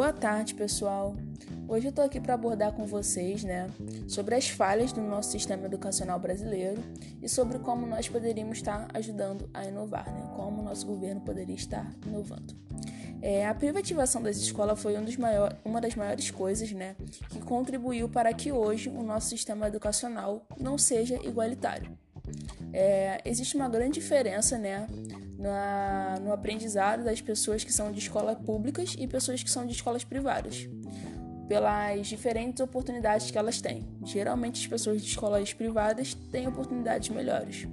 Boa tarde, pessoal. Hoje eu tô aqui para abordar com vocês, né, sobre as falhas do nosso sistema educacional brasileiro e sobre como nós poderíamos estar ajudando a inovar, né, como o nosso governo poderia estar inovando. É, a privatização das escolas foi um maior, uma das maiores coisas, né, que contribuiu para que hoje o nosso sistema educacional não seja igualitário. É, existe uma grande diferença, né, na, no aprendizado das pessoas que são de escolas públicas e pessoas que são de escolas privadas, pelas diferentes oportunidades que elas têm. Geralmente, as pessoas de escolas privadas têm oportunidades melhores.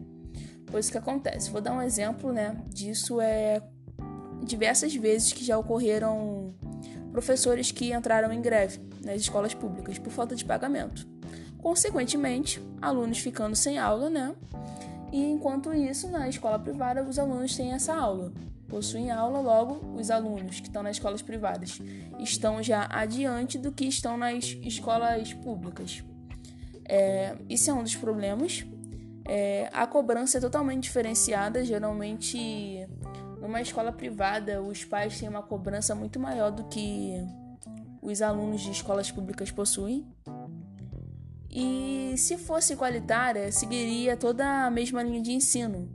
Pois o que acontece? Vou dar um exemplo né, disso. É diversas vezes que já ocorreram professores que entraram em greve nas escolas públicas por falta de pagamento. Consequentemente, alunos ficando sem aula, né? E enquanto isso, na escola privada, os alunos têm essa aula. Possuem aula, logo, os alunos que estão nas escolas privadas estão já adiante do que estão nas escolas públicas. É, isso é um dos problemas. É, a cobrança é totalmente diferenciada. Geralmente, numa escola privada, os pais têm uma cobrança muito maior do que os alunos de escolas públicas possuem. E se fosse igualitária, seguiria toda a mesma linha de ensino.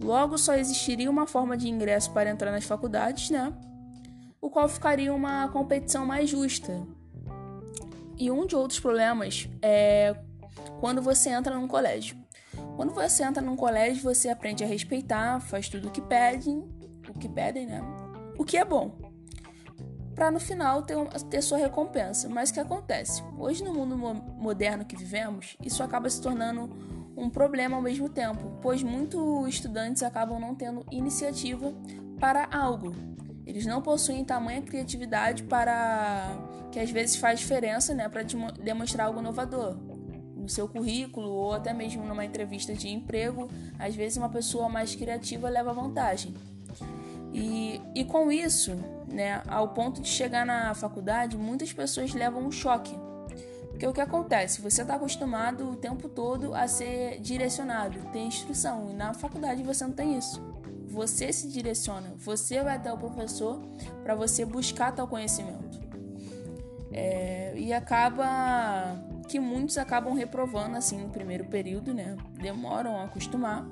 Logo, só existiria uma forma de ingresso para entrar nas faculdades, né? O qual ficaria uma competição mais justa. E um de outros problemas é quando você entra num colégio. Quando você entra num colégio, você aprende a respeitar, faz tudo o que pedem, o que pedem, né? O que é bom para no final ter, ter sua recompensa. Mas o que acontece? Hoje, no mundo mo moderno que vivemos, isso acaba se tornando um problema ao mesmo tempo, pois muitos estudantes acabam não tendo iniciativa para algo. Eles não possuem tamanha criatividade para que às vezes faz diferença, né, para demonstrar algo inovador no seu currículo ou até mesmo numa entrevista de emprego. Às vezes uma pessoa mais criativa leva vantagem. E, e com isso, né, ao ponto de chegar na faculdade, muitas pessoas levam um choque. Porque o que acontece? Você está acostumado o tempo todo a ser direcionado, ter instrução, e na faculdade você não tem isso. Você se direciona, você vai até o professor para você buscar tal conhecimento. É, e acaba que muitos acabam reprovando assim no primeiro período, né? Demoram a acostumar.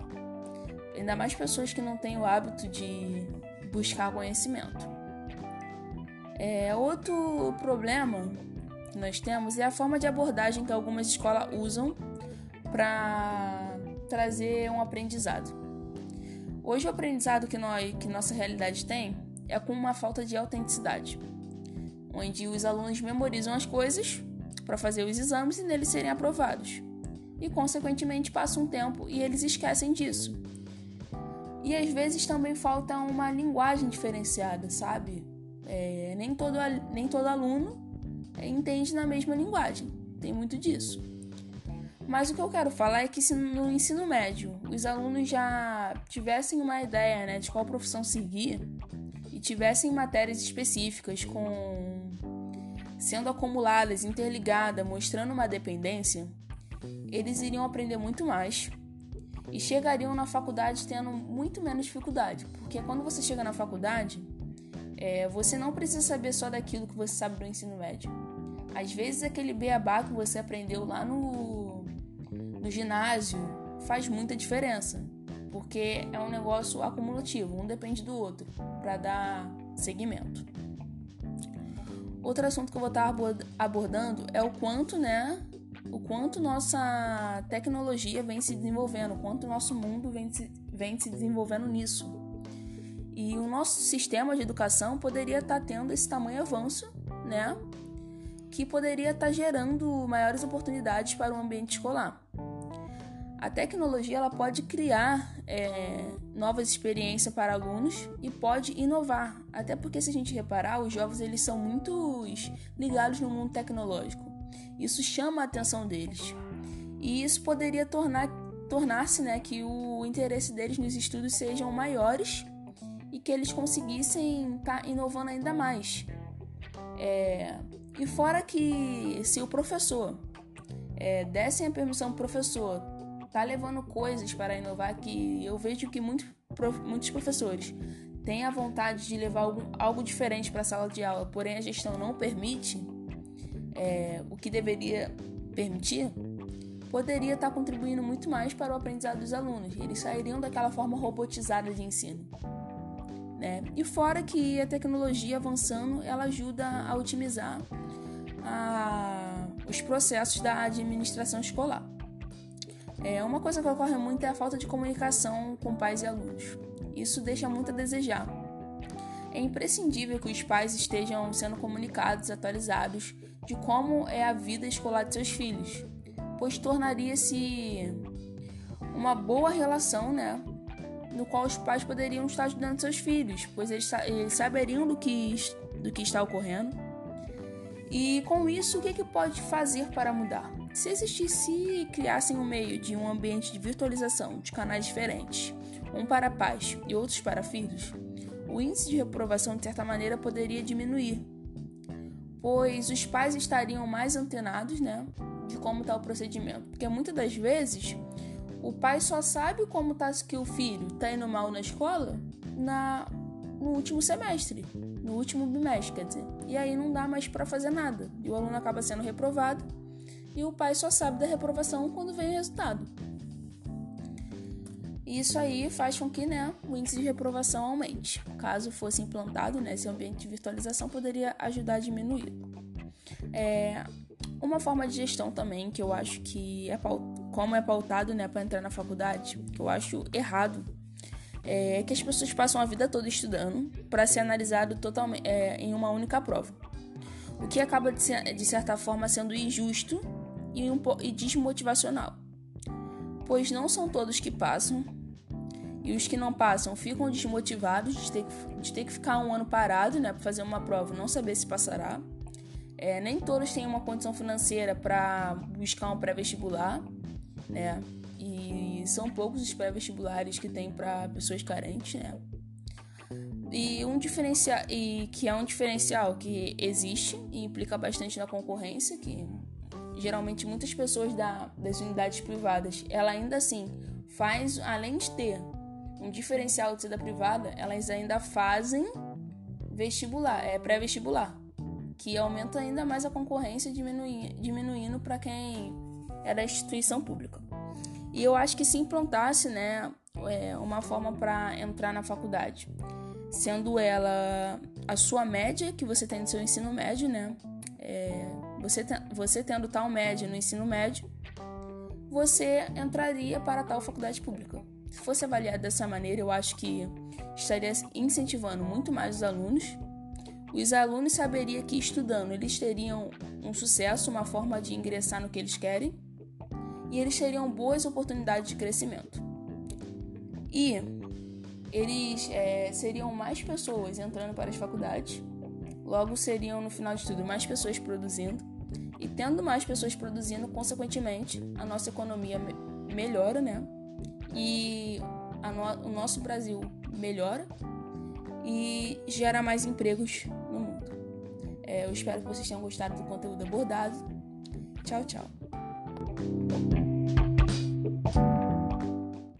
Ainda mais pessoas que não têm o hábito de buscar conhecimento. É, outro problema que nós temos é a forma de abordagem que algumas escolas usam para trazer um aprendizado. Hoje o aprendizado que, nós, que nossa realidade tem é com uma falta de autenticidade, onde os alunos memorizam as coisas para fazer os exames e neles serem aprovados. E, consequentemente, passa um tempo e eles esquecem disso. E às vezes também falta uma linguagem diferenciada, sabe? É, nem, todo, nem todo aluno entende na mesma linguagem, tem muito disso. Mas o que eu quero falar é que se no ensino médio os alunos já tivessem uma ideia né, de qual profissão seguir e tivessem matérias específicas com sendo acumuladas, interligadas, mostrando uma dependência, eles iriam aprender muito mais e chegariam na faculdade tendo muito menos dificuldade, porque quando você chega na faculdade, é, você não precisa saber só daquilo que você sabe do ensino médio. Às vezes aquele beabá que você aprendeu lá no, no ginásio faz muita diferença, porque é um negócio acumulativo, um depende do outro, para dar seguimento. Outro assunto que eu vou estar abordando é o quanto, né, o quanto nossa tecnologia vem se desenvolvendo, o quanto nosso mundo vem se, vem se desenvolvendo nisso. E o nosso sistema de educação poderia estar tendo esse tamanho avanço, né? Que poderia estar gerando maiores oportunidades para o ambiente escolar. A tecnologia ela pode criar é, novas experiências para alunos e pode inovar, até porque se a gente reparar, os jovens eles são muito ligados no mundo tecnológico. Isso chama a atenção deles. E isso poderia tornar tornar-se né, que o interesse deles nos estudos sejam maiores e que eles conseguissem estar tá inovando ainda mais. É, e fora que se o professor é, dessem a permissão para o professor tá levando coisas para inovar, que eu vejo que muito, muitos professores tem a vontade de levar algo, algo diferente para a sala de aula, porém a gestão não permite, é, o que deveria permitir, poderia estar contribuindo muito mais para o aprendizado dos alunos. Eles sairiam daquela forma robotizada de ensino. Né? E fora que a tecnologia avançando, ela ajuda a otimizar a, os processos da administração escolar. É, uma coisa que ocorre muito é a falta de comunicação com pais e alunos. Isso deixa muito a desejar. É imprescindível que os pais estejam sendo comunicados, atualizados de como é a vida escolar de seus filhos, pois tornaria-se uma boa relação, né, no qual os pais poderiam estar ajudando seus filhos, pois eles, eles saberiam do que, do que está ocorrendo. E com isso, o que, que pode fazer para mudar? Se existisse e criassem um meio de um ambiente de virtualização de canais diferentes, um para pais e outros para filhos, o índice de reprovação de certa maneira poderia diminuir, pois os pais estariam mais antenados, né, de como está o procedimento, porque muitas das vezes o pai só sabe como tá que o filho está indo mal na escola na no último semestre, no último bimestre, quer dizer. E aí não dá mais para fazer nada. E o aluno acaba sendo reprovado e o pai só sabe da reprovação quando vem o resultado. Isso aí faz com que né, o índice de reprovação aumente. Caso fosse implantado, né, esse ambiente de virtualização poderia ajudar a diminuir. É, uma forma de gestão também que eu acho que é como é pautado né, para entrar na faculdade, que eu acho errado, é que as pessoas passam a vida toda estudando para ser analisado totalmente é, em uma única prova. O que acaba de, ser, de certa forma sendo injusto e, um, e desmotivacional, pois não são todos que passam e os que não passam ficam desmotivados de ter, de ter que ficar um ano parado né, para fazer uma prova e não saber se passará. É, nem todos têm uma condição financeira para buscar um pré-vestibular, né? E são poucos os pré-vestibulares que tem para pessoas carentes, né? E um diferencial e que é um diferencial que existe e implica bastante na concorrência, que geralmente muitas pessoas da, das unidades privadas, ela ainda assim faz, além de ter um diferencial de ser da privada, elas ainda fazem vestibular, é pré-vestibular, que aumenta ainda mais a concorrência, diminuindo, diminuindo para quem é da instituição pública. E eu acho que se implantasse, né, é, uma forma para entrar na faculdade, sendo ela a sua média que você tem no seu ensino médio, né, é, você, você tendo tal média no ensino médio, você entraria para tal faculdade pública. Se fosse avaliado dessa maneira, eu acho que estaria incentivando muito mais os alunos. Os alunos saberiam que estudando eles teriam um sucesso, uma forma de ingressar no que eles querem, e eles teriam boas oportunidades de crescimento. E eles é, seriam mais pessoas entrando para as faculdades, logo seriam no final de tudo mais pessoas produzindo, e tendo mais pessoas produzindo, consequentemente, a nossa economia melhora, né? e no, o nosso Brasil melhora e gera mais empregos no mundo. É, eu espero que vocês tenham gostado do conteúdo abordado. Tchau, tchau. Thank you.